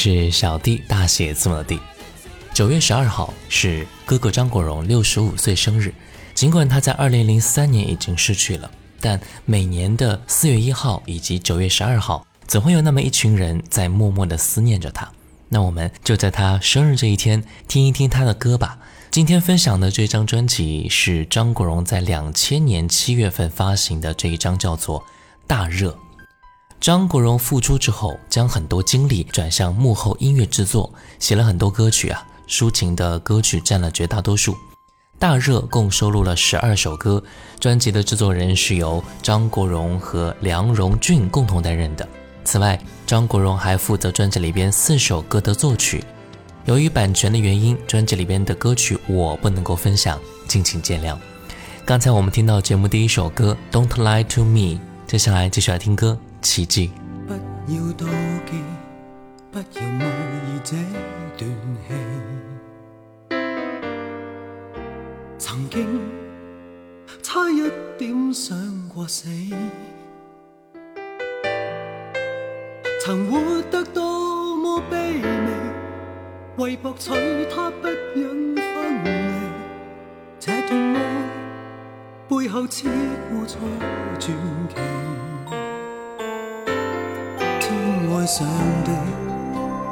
是小弟大写字母的弟。九月十二号是哥哥张国荣六十五岁生日。尽管他在二零零三年已经逝去了，但每年的四月一号以及九月十二号，总会有那么一群人在默默地思念着他。那我们就在他生日这一天听一听他的歌吧。今天分享的这张专辑是张国荣在两千年七月份发行的这一张，叫做《大热》。张国荣复出之后，将很多精力转向幕后音乐制作，写了很多歌曲啊，抒情的歌曲占了绝大多数。大热共收录了十二首歌，专辑的制作人是由张国荣和梁荣俊共同担任的。此外，张国荣还负责专辑里边四首歌的作曲。由于版权的原因，专辑里边的歌曲我不能够分享，敬请见谅。刚才我们听到节目第一首歌《Don't Lie to Me》，接下来继续来听歌。奇迹。不要妒忌，不要慕意这段戏。曾经差一点想过死，曾活得多么卑微，为博取他不忍分离。这段爱背后似故作传奇。上对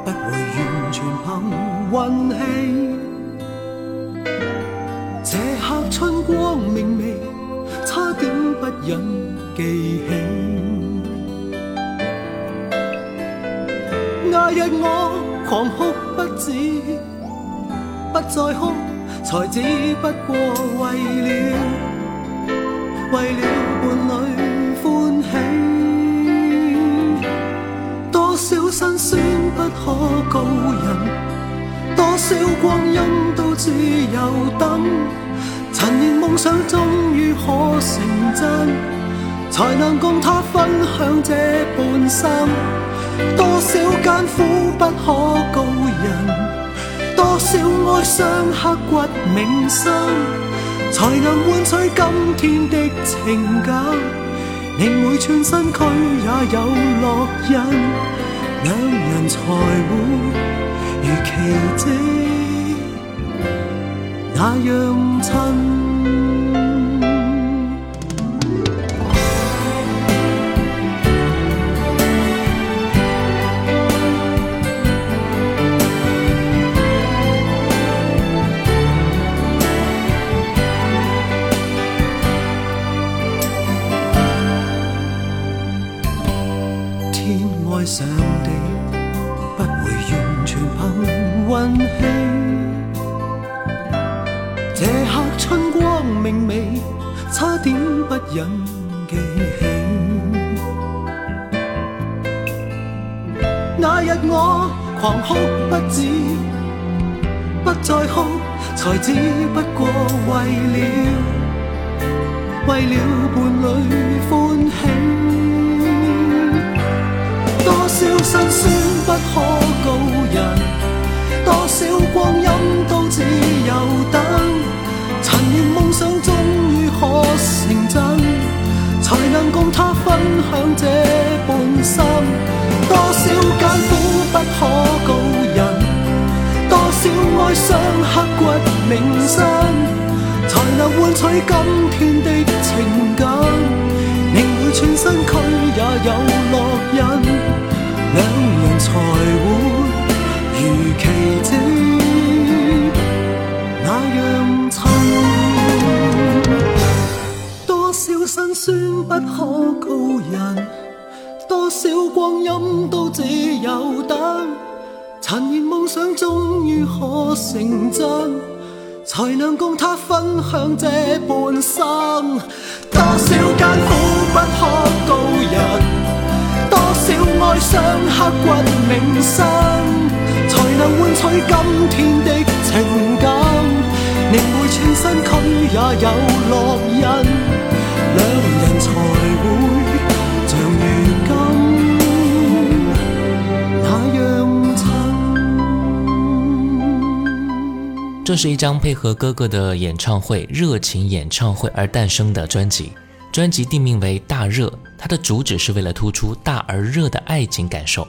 不会完全凭运气，这刻春光明媚，差点不忍记起。那日我狂哭不止，不再哭才只不过为了，为了伴侣。身酸不可告人，多少光阴都只有等，陈年梦想终于可成真，才能共他分享这半生。多少艰苦不可告人，多少哀伤刻骨铭心，才能换取今天的情感，你每寸身躯也有烙印。两人才会如奇迹那样亲。并未，差点不忍记起。那日我狂哭不止，不再哭才知不过为了，为了伴侣欢喜。多少辛酸不可告人，多少光阴都只有等。但年梦想终于可成真，才能共他分享这半生。多少艰苦不可告人，多少哀伤刻骨铭心，才能换取今天的情感，令会全身躯也有烙印，两人才会如奇迹那样。算不可告人，多少光阴都只有等，尘缘梦想终于可成真，才能共他分享这半生。多少艰苦不可告人，多少哀伤刻骨铭心，才能换取今天的情感，宁会全身躯也有烙印。才像如今这是一张配合哥哥的演唱会《热情演唱会》而诞生的专辑，专辑定名为《大热》，它的主旨是为了突出大而热的爱情感受。《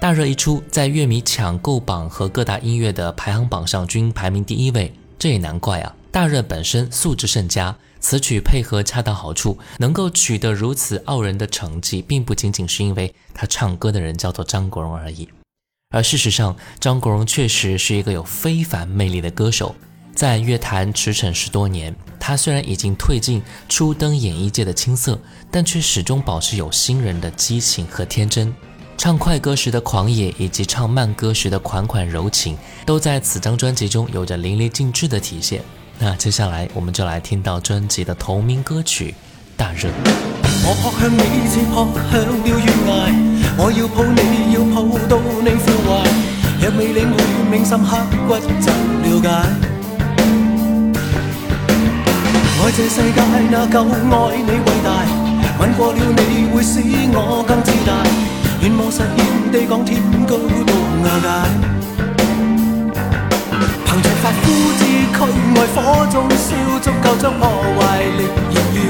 大热》一出，在乐迷抢购榜和各大音乐的排行榜上均排名第一位，这也难怪啊，《大热》本身素质甚佳。此曲配合恰到好处，能够取得如此傲人的成绩，并不仅仅是因为他唱歌的人叫做张国荣而已。而事实上，张国荣确实是一个有非凡魅力的歌手，在乐坛驰骋十多年。他虽然已经褪尽初登演艺界的青涩，但却始终保持有新人的激情和天真。唱快歌时的狂野，以及唱慢歌时的款款柔情，都在此张专辑中有着淋漓尽致的体现。那接下来我们就来听到专辑的同名歌曲《大热》。我扑向你，似扑向了悬崖。我要抱你，要抱到你腐坏。若未领会，铭心刻骨就了解。爱这世界，那够爱你伟大。吻过了你，会使我更自大。愿望实现，地广天高到瓦解。凭着发肤区外火中烧，足够将破坏力燃烧。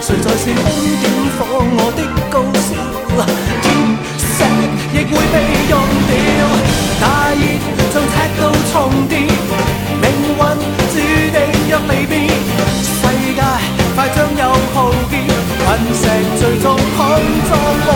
谁在煽风点火？我的高烧，天石亦会被用掉。大热像赤到重叠，命运注定若未别，世界快将有浩劫，陨石最终碰撞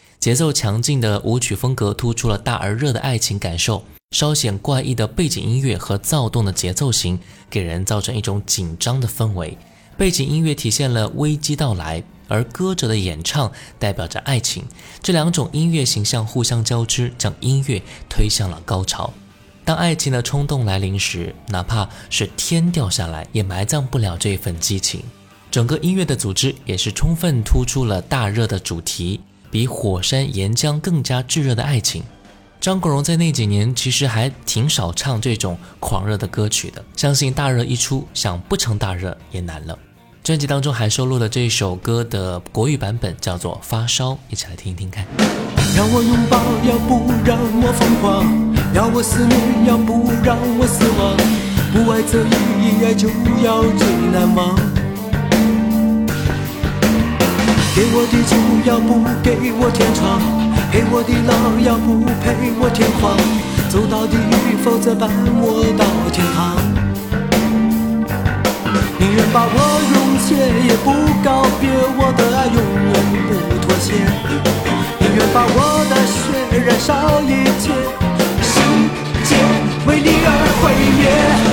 节奏强劲的舞曲风格突出了大而热的爱情感受，稍显怪异的背景音乐和躁动的节奏型给人造成一种紧张的氛围。背景音乐体现了危机到来，而歌者的演唱代表着爱情，这两种音乐形象互相交织，将音乐推向了高潮。当爱情的冲动来临时，哪怕是天掉下来也埋葬不了这份激情。整个音乐的组织也是充分突出了大热的主题。比火山岩浆更加炙热的爱情，张国荣在那几年其实还挺少唱这种狂热的歌曲的。相信大热一出，想不成大热也难了。专辑当中还收录了这首歌的国语版本，叫做《发烧》，一起来听一听看。要我拥抱，要不让我疯狂；要我思念，要不让我死亡。不爱已，一爱就要最难忘。给我地久，要不给我天长；陪我地老，要不陪我天荒。走到底，否则伴我到天堂。宁愿把我溶解，也不告别。我的爱永远不妥协。宁愿把我的血燃烧，一切世界为你而毁灭。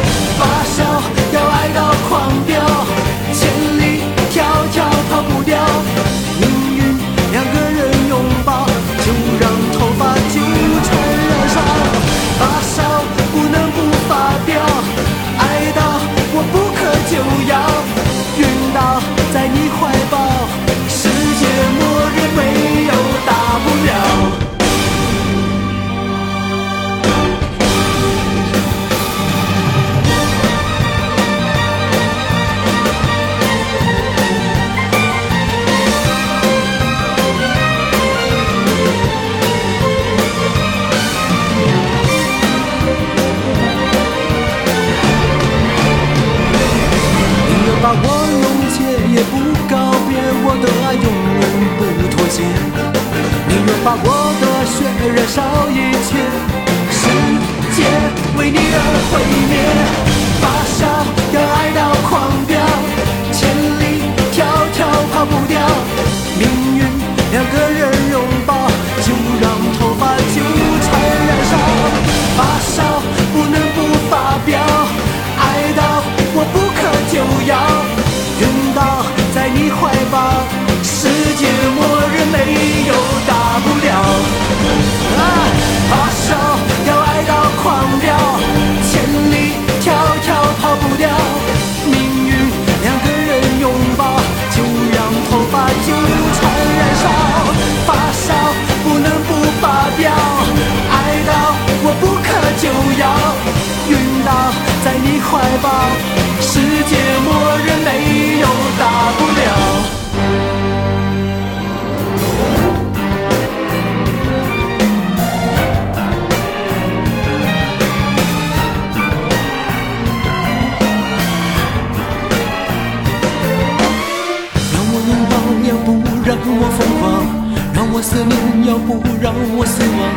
思念要不让我死亡，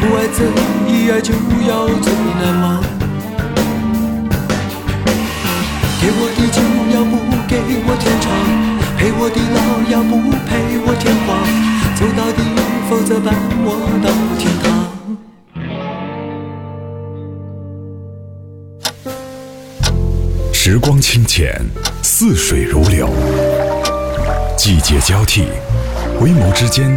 不爱则一爱就要最难忘。给我地久，要不给我天长；陪我地老，要不陪我天荒。走到底，否则伴我到天堂。时光清浅，似水如流，季节交替，回眸之间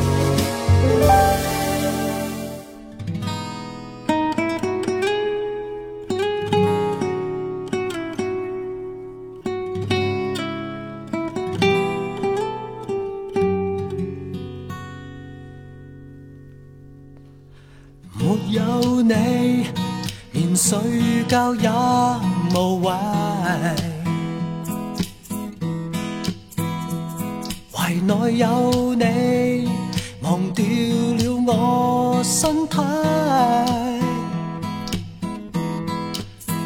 没有你，连睡觉也无谓。怀内有你，忘掉了我身体。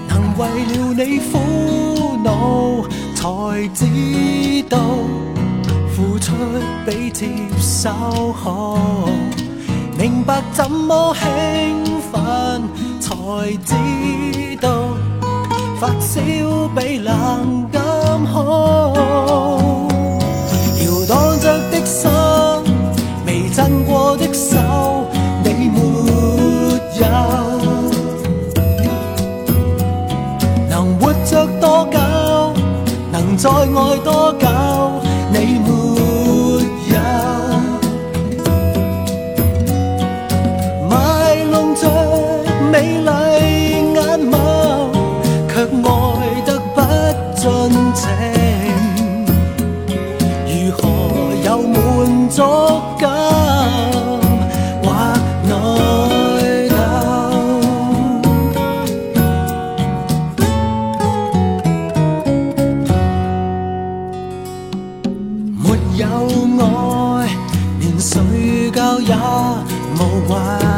能为了你苦恼，才知道付出比接受好。明白怎么兴奋，才知道发烧比冷感好。摇荡着的心，未震过的手，你没有能活着多久，能再爱多久？有爱，连睡觉也无坏。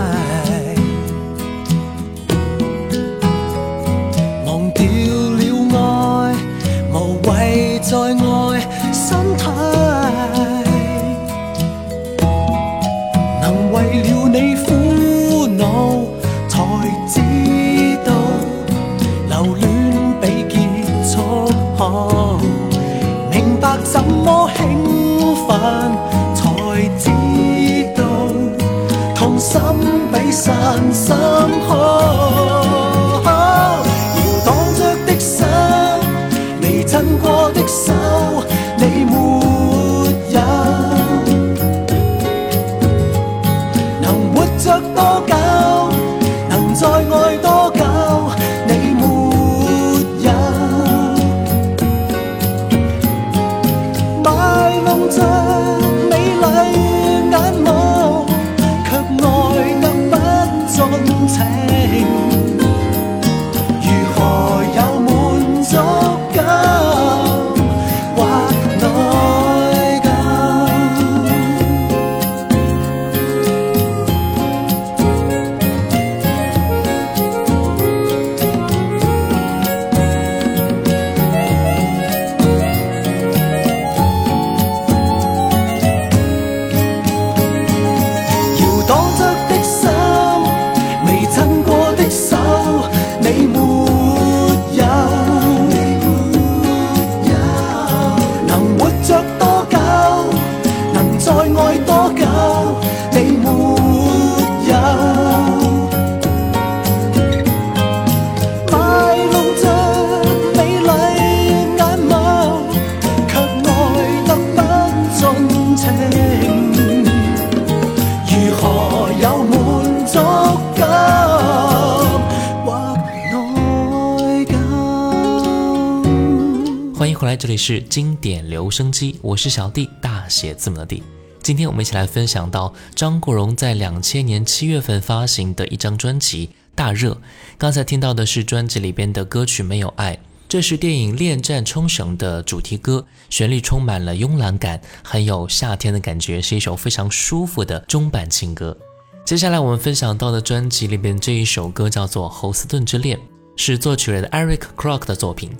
这里是经典留声机，我是小弟大写字母的 D。今天我们一起来分享到张国荣在两千年七月份发行的一张专辑《大热》。刚才听到的是专辑里边的歌曲《没有爱》，这是电影《恋战冲绳》的主题歌，旋律充满了慵懒感，很有夏天的感觉，是一首非常舒服的中版情歌。接下来我们分享到的专辑里边这一首歌叫做《侯斯顿之恋》，是作曲人 Eric Crook 的作品。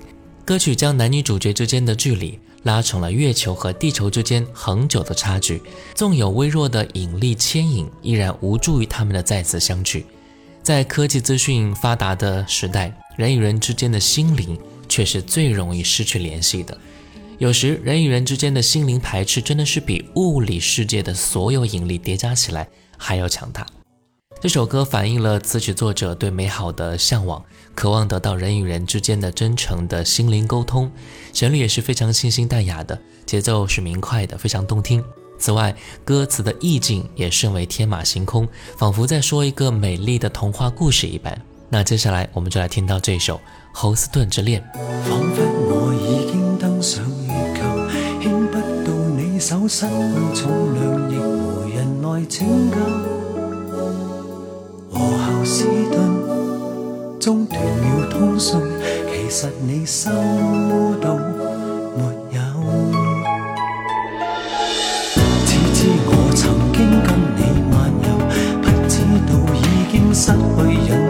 歌曲将男女主角之间的距离拉成了月球和地球之间恒久的差距，纵有微弱的引力牵引，依然无助于他们的再次相聚。在科技资讯发达的时代，人与人之间的心灵却是最容易失去联系的。有时，人与人之间的心灵排斥真的是比物理世界的所有引力叠加起来还要强大。这首歌反映了词曲作者对美好的向往，渴望得到人与人之间的真诚的心灵沟通。旋律也是非常清新淡雅的，节奏是明快的，非常动听。此外，歌词的意境也甚为天马行空，仿佛在说一个美丽的童话故事一般。那接下来我们就来听到这首《侯斯顿之恋》。和后斯顿中断了通讯，其实你收到没有？只知我曾经跟你漫游，不知道已经失去人。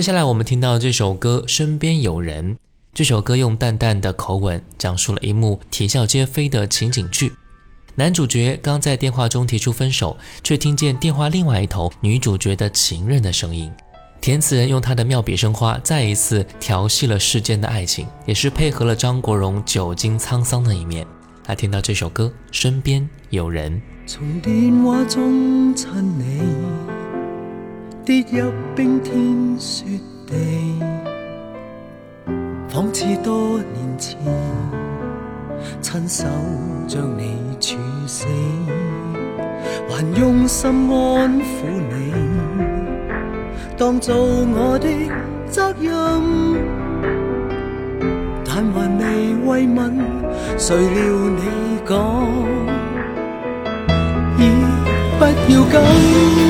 接下来我们听到这首歌《身边有人》。这首歌用淡淡的口吻讲述了一幕啼笑皆非的情景剧。男主角刚在电话中提出分手，却听见电话另外一头女主角的情人的声音。填词人用他的妙笔生花，再一次调戏了世间的爱情，也是配合了张国荣久经沧桑的一面。来听到这首歌《身边有人》。跌入冰天雪地，仿似多年前亲手将你处死，还用心安抚你，当做我的责任。但还未慰问，谁料你讲已不要紧。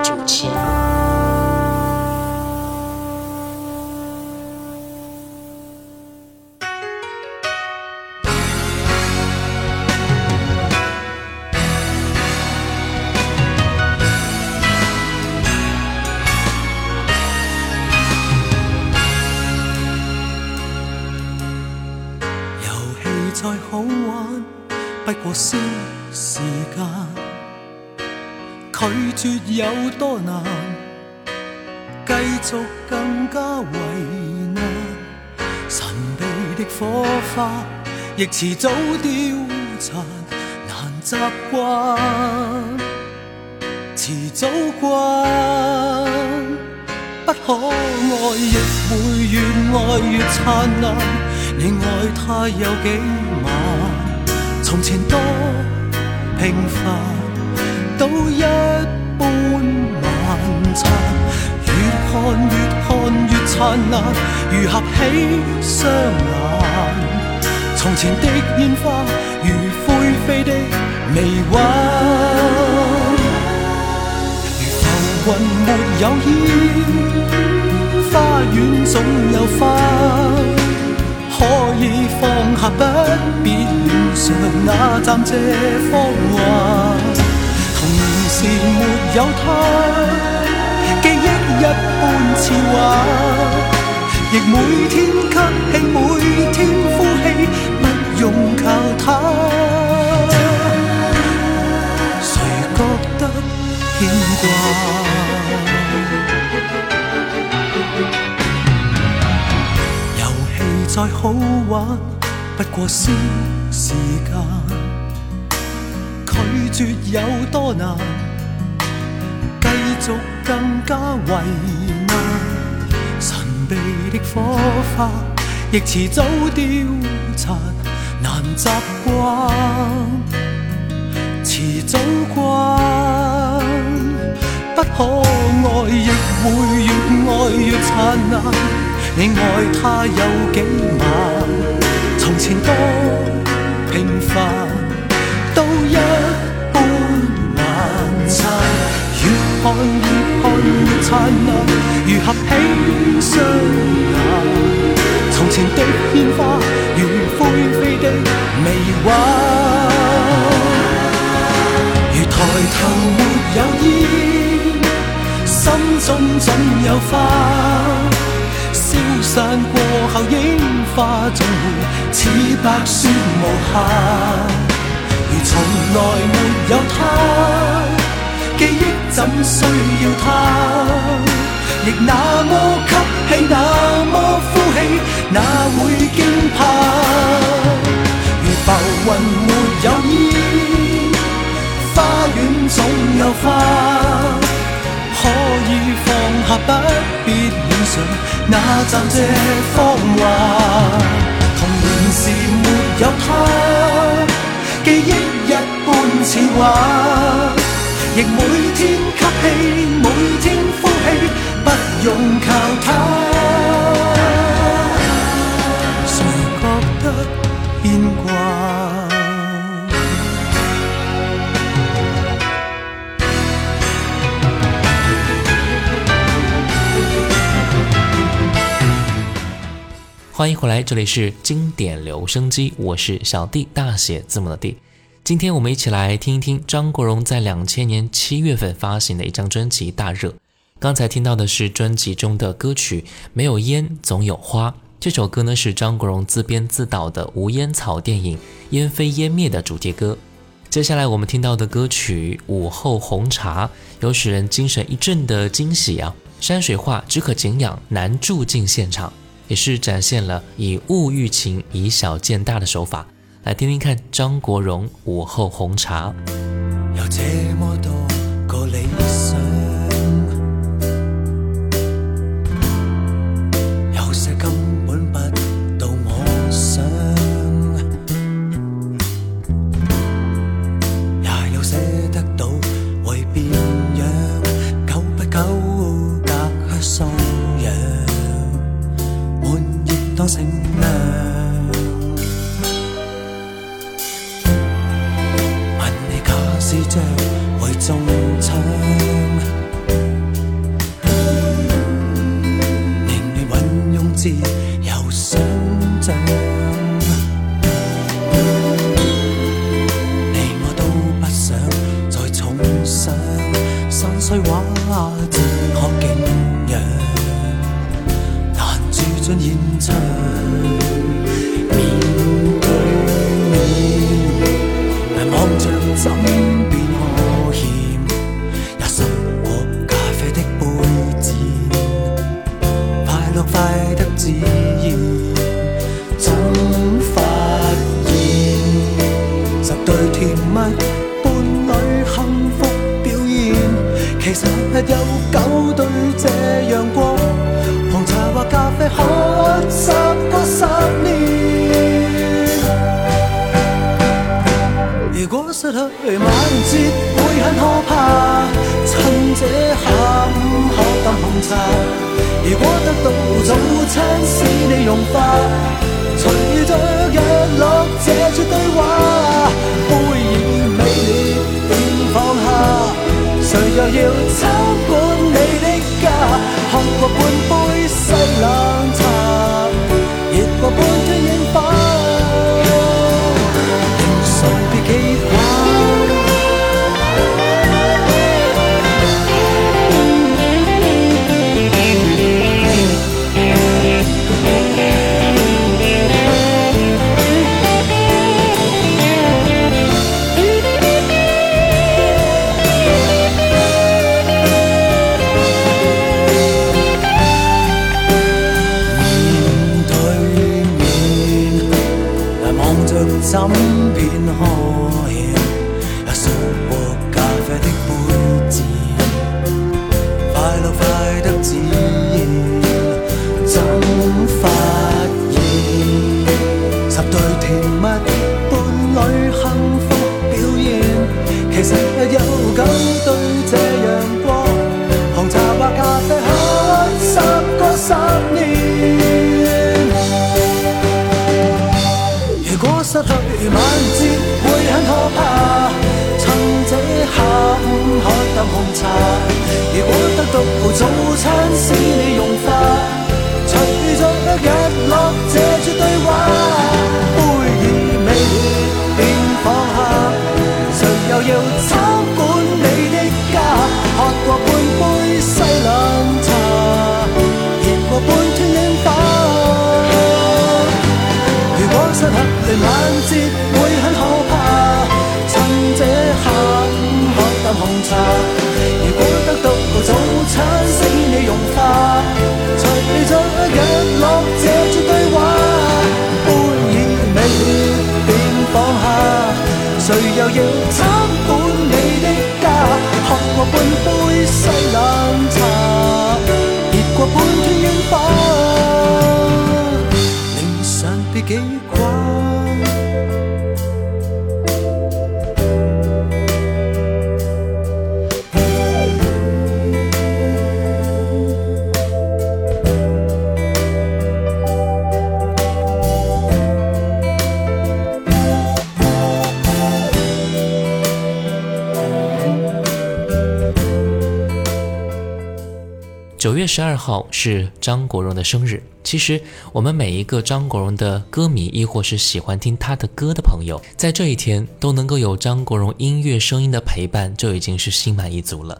亦迟早凋残，难习惯，迟早惯，不可爱，亦会越爱越灿烂。你爱他有几晚？从前多平凡，到一般晚餐，越看越看越灿烂，如合起双眼。从前的烟花如灰飞的未画，如浮云没有烟，花园总有花，可以放下不必恋上那暂借芳华。童年时没有他，记忆一般似画，亦每天吸气每天呼气。用靠他，谁觉得牵挂？游戏再好玩，不过消时间。拒绝有多难，继续更加为难。神秘的火花，亦迟早凋残。难习惯，迟早惯，不可爱亦会越爱越灿烂。你爱他有几晚？从前多平凡，都一般难擦。越看越看越灿烂，如合起双眼。从前的烟花。灰飞的眉弯，如抬头没有烟，心中怎有花？消散过后，樱花尽，似白雪无瑕。如从来没有他，记忆怎需要他？亦那么近。是那么粗气，哪会惊怕？如浮云没有烟，花园总有花。可以放下，不必恋上那暂借芳华。童年时没有他，记忆一般似画，亦每天吸气，每天。欢迎回来，这里是经典留声机，我是小 D，大写字母的 D。今天我们一起来听一听张国荣在两千年七月份发行的一张专辑《大热》。刚才听到的是专辑中的歌曲《没有烟总有花》。这首歌呢是张国荣自编自导的《无烟草》电影《烟飞烟灭》的主题歌。接下来我们听到的歌曲《午后红茶》有使人精神一振的惊喜啊！山水画只可景仰，难住进现场。也是展现了以物喻情、以小见大的手法，来听听看张国荣《午后红茶》。有这么多个理想。试着为中枪，名利运用自。月十二号是张国荣的生日。其实，我们每一个张国荣的歌迷，亦或是喜欢听他的歌的朋友，在这一天都能够有张国荣音乐声音的陪伴，就已经是心满意足了。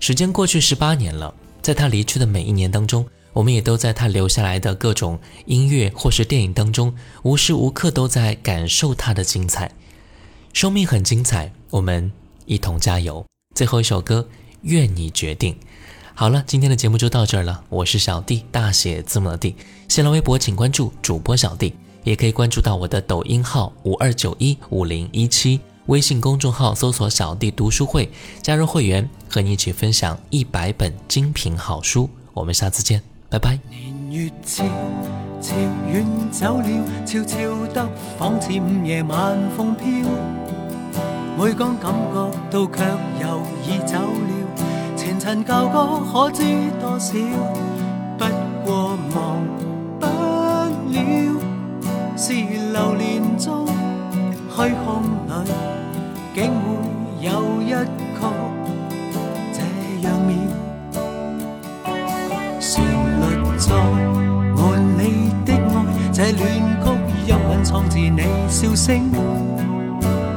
时间过去十八年了，在他离去的每一年当中，我们也都在他留下来的各种音乐或是电影当中，无时无刻都在感受他的精彩。生命很精彩，我们一同加油。最后一首歌，愿你决定。好了，今天的节目就到这儿了。我是小弟，大写字母的弟。新浪微博请关注主播小弟，也可以关注到我的抖音号五二九一五零一七，微信公众号搜索“小弟读书会”，加入会员，和你一起分享一百本精品好书。我们下次见，拜拜。悄悄走走了，了。夜晚风飘。每感觉尘旧歌可知多少？不过忘不了，是流年中虚空里，竟会有一曲这样妙。旋律在满里的爱，这恋曲音韵创自你笑声。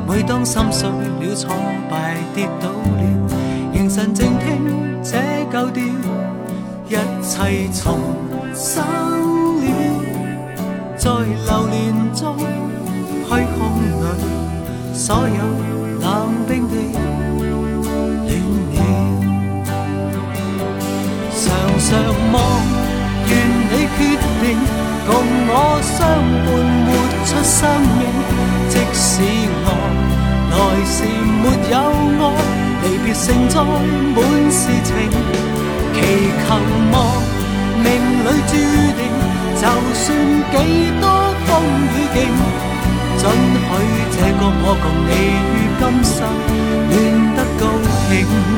每当心碎了、挫败、跌倒了，凝神静。丢掉一切，重生了，在流连中，虚空里，所有冷冰的暖了。常常望，愿你决定共我相伴，活出生命。即使我来时没有爱，离别盛载满是情。祈求望命里注定，就算几多风雨劲，准许这个我共你于今生恋得高兴。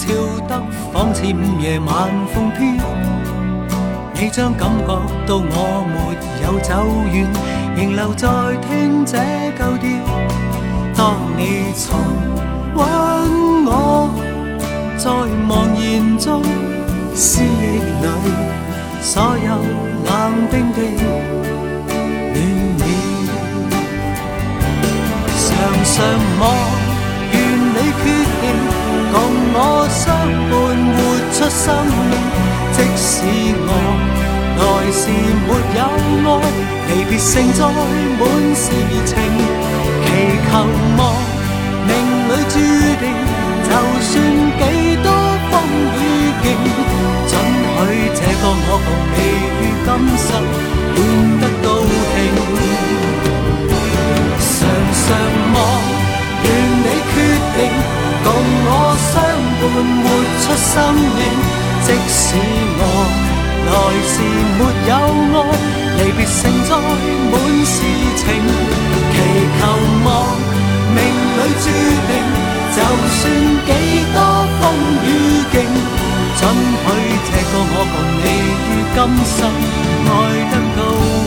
笑得仿似午夜晚风飘，你将感觉到我没有走远，仍留在听这旧调。当你重温我，在茫然中思忆里，所有冷冰冰。即使我来时没有爱，离别胜在满是情。祈求望命里注定，就算几多风雨劲，准许这个我共你遇今生变得高兴。常常望，愿你决定共我相伴，活出生命。即使我来时没有爱，离别承载满是情，祈求望命里注定，就算几多风雨劲，怎许这个我共你于今生爱得到？